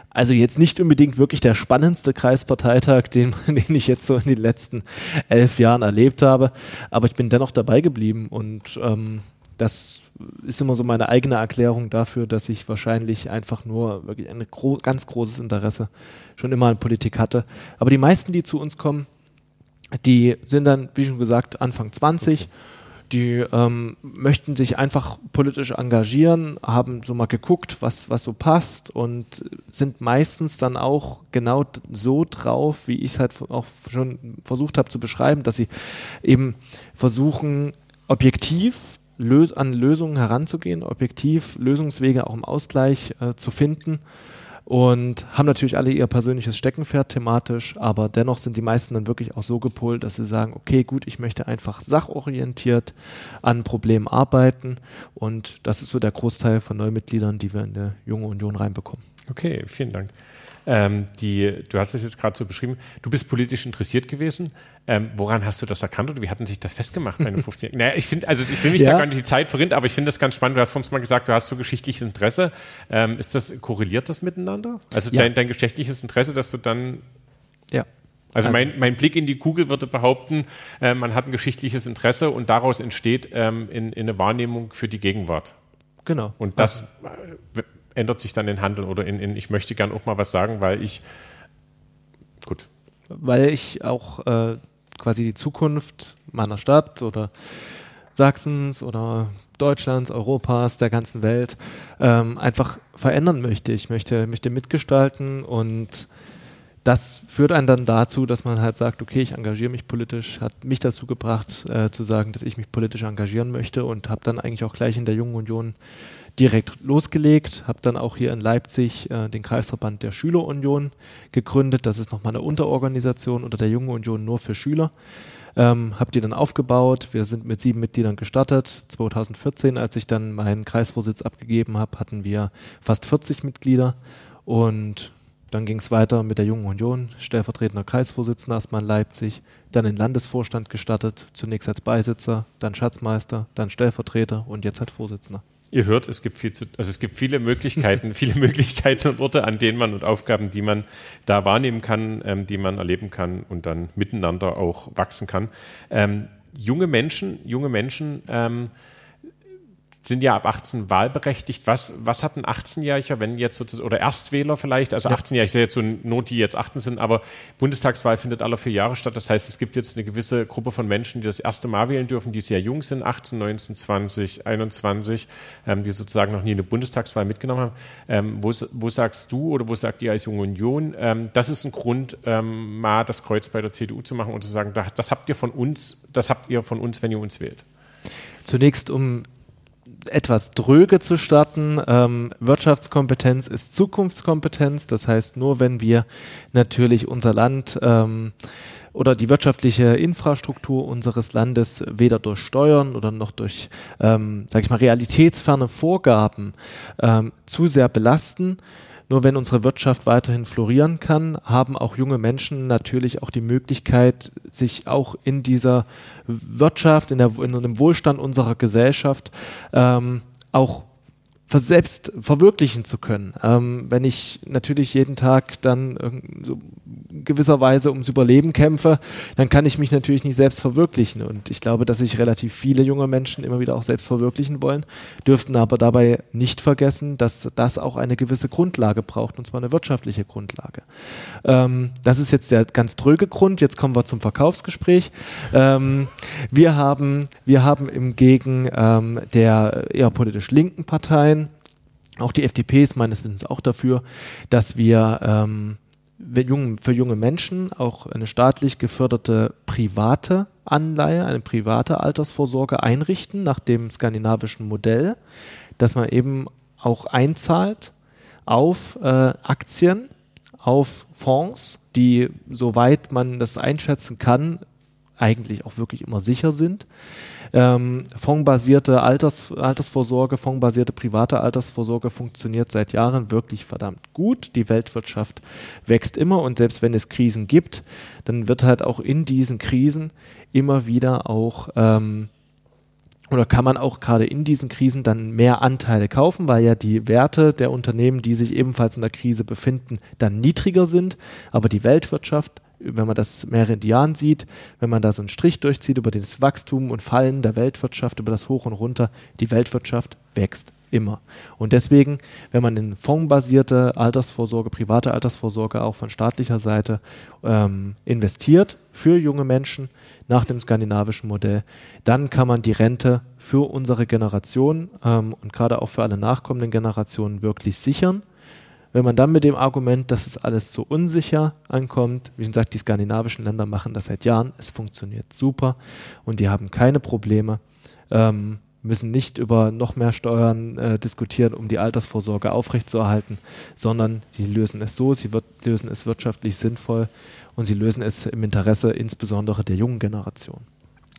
Also jetzt nicht unbedingt wirklich der spannendste Kreisparteitag, den, den ich jetzt so in den letzten elf Jahren erlebt habe. Aber ich bin dennoch dabei geblieben und ähm, das ist immer so meine eigene Erklärung dafür, dass ich wahrscheinlich einfach nur wirklich ein gro ganz großes Interesse schon immer an Politik hatte. Aber die meisten, die zu uns kommen, die sind dann, wie schon gesagt, Anfang 20. die ähm, möchten sich einfach politisch engagieren, haben so mal geguckt, was, was so passt und sind meistens dann auch genau so drauf, wie ich es halt auch schon versucht habe zu beschreiben, dass sie eben versuchen, objektiv lös an Lösungen heranzugehen, objektiv Lösungswege auch im Ausgleich äh, zu finden und haben natürlich alle ihr persönliches Steckenpferd thematisch, aber dennoch sind die meisten dann wirklich auch so gepolt, dass sie sagen, okay, gut, ich möchte einfach sachorientiert an Problemen arbeiten und das ist so der Großteil von Neumitgliedern, die wir in der Junge Union reinbekommen. Okay, vielen Dank. Ähm, die, du hast es jetzt gerade so beschrieben, du bist politisch interessiert gewesen. Ähm, woran hast du das erkannt oder wie hatten sich das festgemacht, deine 15 Naja, ich finde, also ich will mich ja. da gar nicht die Zeit verrinnen, aber ich finde das ganz spannend. Du hast vorhin mal gesagt, du hast so geschichtliches Interesse. Ähm, ist das, korreliert das miteinander? Also ja. dein, dein geschichtliches Interesse, dass du dann ja. Also, also mein, mein, Blick in die Kugel würde behaupten, äh, man hat ein geschichtliches Interesse und daraus entsteht ähm, in, in, eine Wahrnehmung für die Gegenwart. Genau. Und das also ändert sich dann in Handeln oder in, in ich möchte gern auch mal was sagen, weil ich gut. Weil ich auch äh, quasi die Zukunft meiner Stadt oder Sachsens oder Deutschlands, Europas, der ganzen Welt ähm, einfach verändern möchte. Ich möchte, möchte mitgestalten und das führt einen dann dazu, dass man halt sagt, okay, ich engagiere mich politisch, hat mich dazu gebracht, äh, zu sagen, dass ich mich politisch engagieren möchte und habe dann eigentlich auch gleich in der Jungen Union direkt losgelegt, habe dann auch hier in Leipzig äh, den Kreisverband der Schülerunion gegründet. Das ist nochmal eine Unterorganisation unter der Jungen Union nur für Schüler. Ähm, habe die dann aufgebaut. Wir sind mit sieben Mitgliedern gestartet. 2014, als ich dann meinen Kreisvorsitz abgegeben habe, hatten wir fast 40 Mitglieder und dann ging es weiter mit der Jungen Union, stellvertretender Kreisvorsitzender erstmal in Leipzig, dann in Landesvorstand gestartet, zunächst als Beisitzer, dann Schatzmeister, dann Stellvertreter und jetzt halt Vorsitzender. Ihr hört, es gibt viel zu, also es gibt viele Möglichkeiten, viele Möglichkeiten und Orte, an denen man und Aufgaben, die man da wahrnehmen kann, ähm, die man erleben kann und dann miteinander auch wachsen kann. Ähm, junge Menschen, junge Menschen ähm, sind ja ab 18 wahlberechtigt. Was, was hat ein 18-Jähriger, wenn jetzt sozusagen, oder Erstwähler vielleicht, also 18-Jährige, ich sehe jetzt so Not, die jetzt 18 sind, aber Bundestagswahl findet alle vier Jahre statt. Das heißt, es gibt jetzt eine gewisse Gruppe von Menschen, die das erste Mal wählen dürfen, die sehr jung sind, 18, 19, 20, 21, ähm, die sozusagen noch nie eine Bundestagswahl mitgenommen haben. Ähm, wo, wo, sagst du oder wo sagt ihr als Junge Union, ähm, das ist ein Grund, ähm, mal das Kreuz bei der CDU zu machen und zu sagen, das habt ihr von uns, das habt ihr von uns, wenn ihr uns wählt? Zunächst, um etwas dröge zu starten. Ähm, Wirtschaftskompetenz ist Zukunftskompetenz. Das heißt, nur wenn wir natürlich unser Land ähm, oder die wirtschaftliche Infrastruktur unseres Landes weder durch Steuern oder noch durch, ähm, sage ich mal, realitätsferne Vorgaben ähm, zu sehr belasten, nur wenn unsere Wirtschaft weiterhin florieren kann, haben auch junge Menschen natürlich auch die Möglichkeit, sich auch in dieser Wirtschaft, in, der, in dem Wohlstand unserer Gesellschaft ähm, auch selbst verwirklichen zu können. Ähm, wenn ich natürlich jeden Tag dann so gewisserweise ums Überleben kämpfe, dann kann ich mich natürlich nicht selbst verwirklichen. Und ich glaube, dass sich relativ viele junge Menschen immer wieder auch selbst verwirklichen wollen, dürften aber dabei nicht vergessen, dass das auch eine gewisse Grundlage braucht, und zwar eine wirtschaftliche Grundlage. Ähm, das ist jetzt der ganz tröge Grund. Jetzt kommen wir zum Verkaufsgespräch. Ähm, wir, haben, wir haben im Gegen ähm, der eher politisch linken Parteien auch die FDP ist meines Wissens auch dafür, dass wir ähm, für junge Menschen auch eine staatlich geförderte private Anleihe, eine private Altersvorsorge einrichten nach dem skandinavischen Modell, dass man eben auch einzahlt auf äh, Aktien, auf Fonds, die, soweit man das einschätzen kann, eigentlich auch wirklich immer sicher sind. Ähm, fondsbasierte Alters, Altersvorsorge, fondsbasierte private Altersvorsorge funktioniert seit Jahren wirklich verdammt gut. Die Weltwirtschaft wächst immer und selbst wenn es Krisen gibt, dann wird halt auch in diesen Krisen immer wieder auch ähm, oder kann man auch gerade in diesen Krisen dann mehr Anteile kaufen, weil ja die Werte der Unternehmen, die sich ebenfalls in der Krise befinden, dann niedriger sind. Aber die Weltwirtschaft wenn man das mehrere Jahren sieht, wenn man da so einen Strich durchzieht über das Wachstum und Fallen der Weltwirtschaft, über das Hoch und Runter, die Weltwirtschaft wächst immer. Und deswegen, wenn man in fondsbasierte Altersvorsorge, private Altersvorsorge auch von staatlicher Seite ähm, investiert für junge Menschen nach dem skandinavischen Modell, dann kann man die Rente für unsere Generation ähm, und gerade auch für alle nachkommenden Generationen wirklich sichern. Wenn man dann mit dem Argument, dass es alles so unsicher ankommt, wie gesagt, die skandinavischen Länder machen das seit Jahren, es funktioniert super und die haben keine Probleme. Ähm, müssen nicht über noch mehr Steuern äh, diskutieren, um die Altersvorsorge aufrechtzuerhalten, sondern sie lösen es so, sie wird, lösen es wirtschaftlich sinnvoll und sie lösen es im Interesse insbesondere der jungen Generation.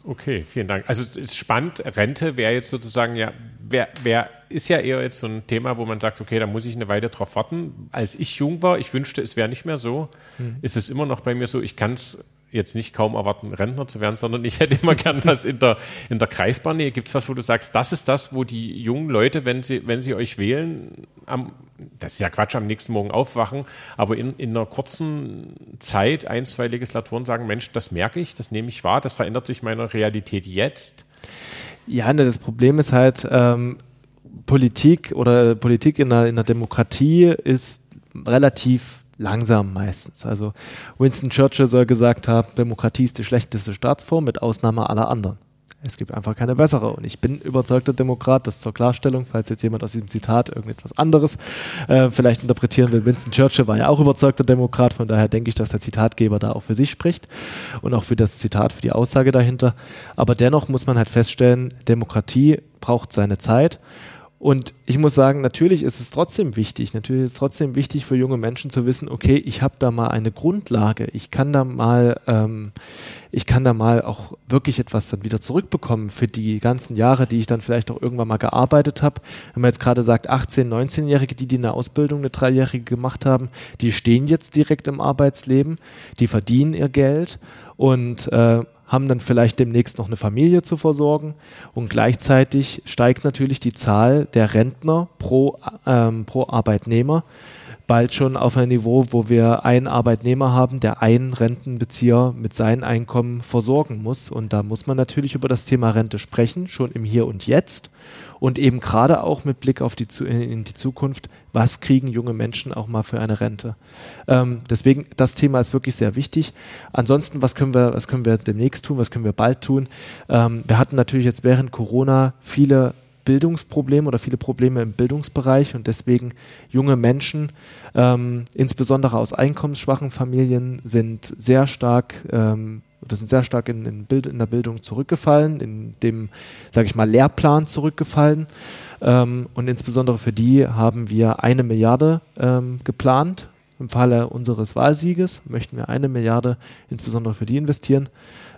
Okay, vielen Dank. Also es ist spannend, Rente wäre jetzt sozusagen ja, wer, wer ist ja eher jetzt so ein Thema, wo man sagt, okay, da muss ich eine Weile drauf warten. Als ich jung war, ich wünschte, es wäre nicht mehr so, mhm. ist es immer noch bei mir so, ich kann es jetzt nicht kaum erwarten, Rentner zu werden, sondern ich hätte immer gern was in der, in der Greifbarnähe. Gibt es was, wo du sagst, das ist das, wo die jungen Leute, wenn sie, wenn sie euch wählen, am, das ist ja Quatsch, am nächsten Morgen aufwachen, aber in, in einer kurzen Zeit, ein, zwei Legislaturen sagen, Mensch, das merke ich, das nehme ich wahr, das verändert sich meiner Realität jetzt. Ja, ne, das Problem ist halt, ähm, Politik oder Politik in einer, in einer Demokratie ist relativ langsam meistens. Also Winston Churchill soll gesagt haben, Demokratie ist die schlechteste Staatsform mit Ausnahme aller anderen. Es gibt einfach keine bessere. Und ich bin überzeugter Demokrat, das zur Klarstellung, falls jetzt jemand aus diesem Zitat irgendetwas anderes äh, vielleicht interpretieren will. Winston Churchill war ja auch überzeugter Demokrat, von daher denke ich, dass der Zitatgeber da auch für sich spricht und auch für das Zitat, für die Aussage dahinter. Aber dennoch muss man halt feststellen, Demokratie braucht seine Zeit und ich muss sagen, natürlich ist es trotzdem wichtig, natürlich ist es trotzdem wichtig für junge Menschen zu wissen, okay, ich habe da mal eine Grundlage, ich kann da mal, ähm, ich kann da mal auch wirklich etwas dann wieder zurückbekommen für die ganzen Jahre, die ich dann vielleicht auch irgendwann mal gearbeitet habe. Wenn man jetzt gerade sagt, 18-, 19-Jährige, die, die eine Ausbildung, eine dreijährige gemacht haben, die stehen jetzt direkt im Arbeitsleben, die verdienen ihr Geld und äh, haben dann vielleicht demnächst noch eine Familie zu versorgen und gleichzeitig steigt natürlich die Zahl der Rentner pro, ähm, pro Arbeitnehmer bald schon auf ein Niveau, wo wir einen Arbeitnehmer haben, der einen Rentenbezieher mit seinem Einkommen versorgen muss. Und da muss man natürlich über das Thema Rente sprechen, schon im Hier und Jetzt und eben gerade auch mit Blick auf die, in die Zukunft, was kriegen junge Menschen auch mal für eine Rente. Ähm, deswegen, das Thema ist wirklich sehr wichtig. Ansonsten, was können wir, was können wir demnächst tun, was können wir bald tun? Ähm, wir hatten natürlich jetzt während Corona viele Bildungsprobleme oder viele Probleme im Bildungsbereich und deswegen junge Menschen, ähm, insbesondere aus einkommensschwachen Familien, sind sehr stark ähm, oder sind sehr stark in, in, Bild, in der Bildung zurückgefallen, in dem, sage ich mal, Lehrplan zurückgefallen. Ähm, und insbesondere für die haben wir eine Milliarde ähm, geplant. Im Falle unseres Wahlsieges möchten wir eine Milliarde insbesondere für die investieren,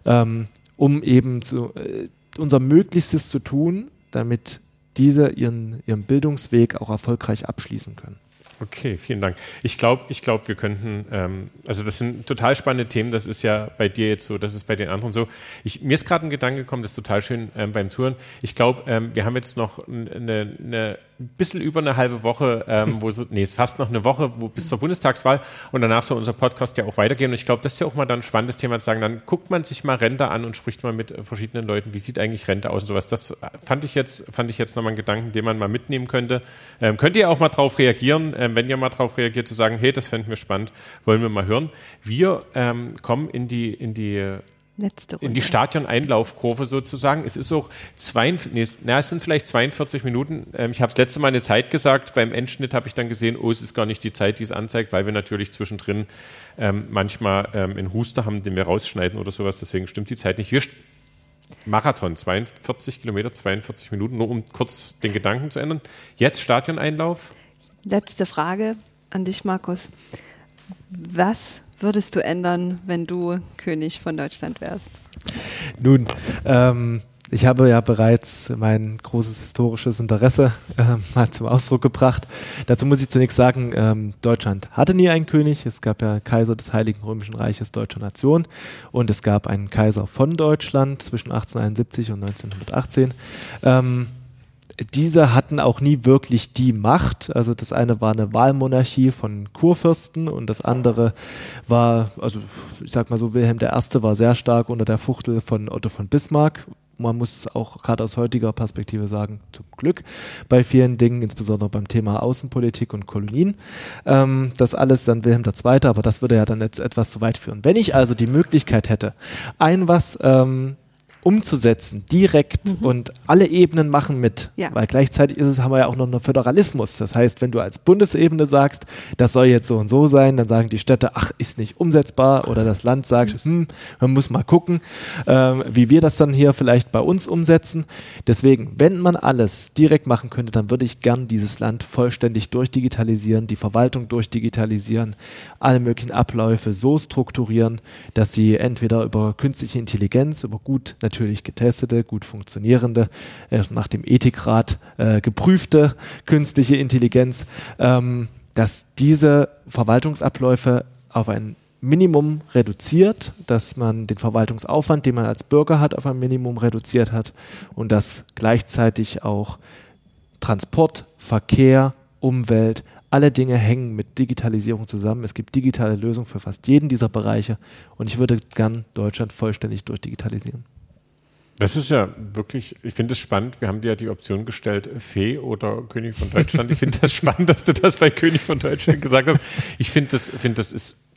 ähm, um eben zu, äh, unser Möglichstes zu tun, damit diese ihren, ihren Bildungsweg auch erfolgreich abschließen können. Okay, vielen Dank. Ich glaube, ich glaub, wir könnten, ähm, also das sind total spannende Themen. Das ist ja bei dir jetzt so, das ist bei den anderen so. Ich, mir ist gerade ein Gedanke gekommen, das ist total schön ähm, beim Touren. Ich glaube, ähm, wir haben jetzt noch eine, eine ein bisschen über eine halbe Woche, ähm, wo so, nee, ist fast noch eine Woche, wo bis zur Bundestagswahl und danach soll unser Podcast ja auch weitergehen. Und ich glaube, das ist ja auch mal dann ein spannendes Thema zu sagen, dann guckt man sich mal Rente an und spricht mal mit äh, verschiedenen Leuten, wie sieht eigentlich Rente aus und sowas. Das fand ich jetzt, fand ich jetzt nochmal einen Gedanken, den man mal mitnehmen könnte. Ähm, könnt ihr auch mal drauf reagieren, ähm, wenn ihr mal drauf reagiert, zu sagen, hey, das fänden wir spannend, wollen wir mal hören. Wir ähm, kommen in die, in die Letzte Runde. in die Stadion-Einlaufkurve sozusagen. Es ist auch zwei, nee, na, es sind vielleicht 42 Minuten. Ähm, ich habe das letzte Mal eine Zeit gesagt. Beim Endschnitt habe ich dann gesehen, oh, es ist gar nicht die Zeit, die es anzeigt, weil wir natürlich zwischendrin ähm, manchmal ähm, einen Huster haben, den wir rausschneiden oder sowas. Deswegen stimmt die Zeit nicht. Wir Marathon, 42 Kilometer, 42 Minuten, nur um kurz den Gedanken zu ändern. Jetzt Stadion-Einlauf. Letzte Frage an dich, Markus. Was würdest du ändern, wenn du König von Deutschland wärst? Nun, ähm, ich habe ja bereits mein großes historisches Interesse äh, mal zum Ausdruck gebracht. Dazu muss ich zunächst sagen, ähm, Deutschland hatte nie einen König. Es gab ja Kaiser des Heiligen Römischen Reiches Deutscher Nation und es gab einen Kaiser von Deutschland zwischen 1871 und 1918. Ähm, diese hatten auch nie wirklich die Macht. Also das eine war eine Wahlmonarchie von Kurfürsten und das andere war, also ich sag mal so, Wilhelm I. war sehr stark unter der Fuchtel von Otto von Bismarck, man muss auch gerade aus heutiger Perspektive sagen, zum Glück bei vielen Dingen, insbesondere beim Thema Außenpolitik und Kolonien. Ähm, das alles dann Wilhelm II., aber das würde ja dann jetzt etwas zu weit führen. Wenn ich also die Möglichkeit hätte, ein was ähm, umzusetzen, direkt mhm. und alle Ebenen machen mit. Ja. Weil gleichzeitig ist es, haben wir ja auch noch einen Föderalismus. Das heißt, wenn du als Bundesebene sagst, das soll jetzt so und so sein, dann sagen die Städte, ach, ist nicht umsetzbar oder das Land sagt, mhm. hm, man muss mal gucken, ähm, wie wir das dann hier vielleicht bei uns umsetzen. Deswegen, wenn man alles direkt machen könnte, dann würde ich gern dieses Land vollständig durchdigitalisieren, die Verwaltung durchdigitalisieren, alle möglichen Abläufe so strukturieren, dass sie entweder über künstliche Intelligenz, über gut natürlich natürlich getestete, gut funktionierende, äh, nach dem Ethikrat äh, geprüfte künstliche Intelligenz, ähm, dass diese Verwaltungsabläufe auf ein Minimum reduziert, dass man den Verwaltungsaufwand, den man als Bürger hat, auf ein Minimum reduziert hat und dass gleichzeitig auch Transport, Verkehr, Umwelt, alle Dinge hängen mit Digitalisierung zusammen. Es gibt digitale Lösungen für fast jeden dieser Bereiche und ich würde gern Deutschland vollständig durchdigitalisieren. Das ist ja wirklich, ich finde es spannend. Wir haben dir ja die Option gestellt, Fee oder König von Deutschland. Ich finde das spannend, dass du das bei König von Deutschland gesagt hast. Ich finde das, finde das ist,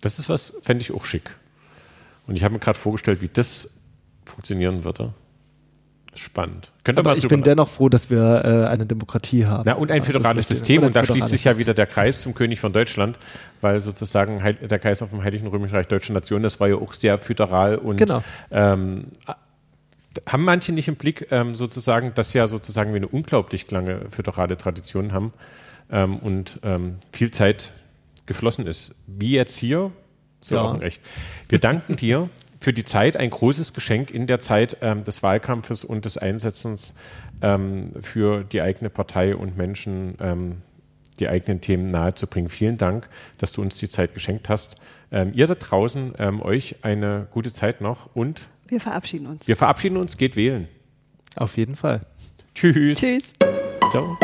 das ist was, fände ich auch schick. Und ich habe mir gerade vorgestellt, wie das funktionieren würde. Spannend. Könnt Aber ich bin dennoch froh, dass wir äh, eine Demokratie haben. Na, und ein föderales System. Und, und da schließt sich ja wieder der Kreis zum König von Deutschland, weil sozusagen der Kaiser vom Heiligen Römischen Reich Deutsche Nation, das war ja auch sehr föderal und genau. ähm, haben manche nicht im Blick, ähm, sozusagen, dass ja sozusagen wir eine unglaublich lange föderale Tradition haben ähm, und ähm, viel Zeit geflossen ist. Wie jetzt hier, so ja. auch Recht. Wir danken dir für die Zeit, ein großes Geschenk in der Zeit ähm, des Wahlkampfes und des Einsetzens ähm, für die eigene Partei und Menschen ähm, die eigenen Themen nahezubringen. Vielen Dank, dass du uns die Zeit geschenkt hast. ihr da draußen, euch eine gute Zeit noch und wir verabschieden uns. Wir verabschieden uns, geht wählen. Auf jeden Fall. Tschüss. Tschüss. Ciao.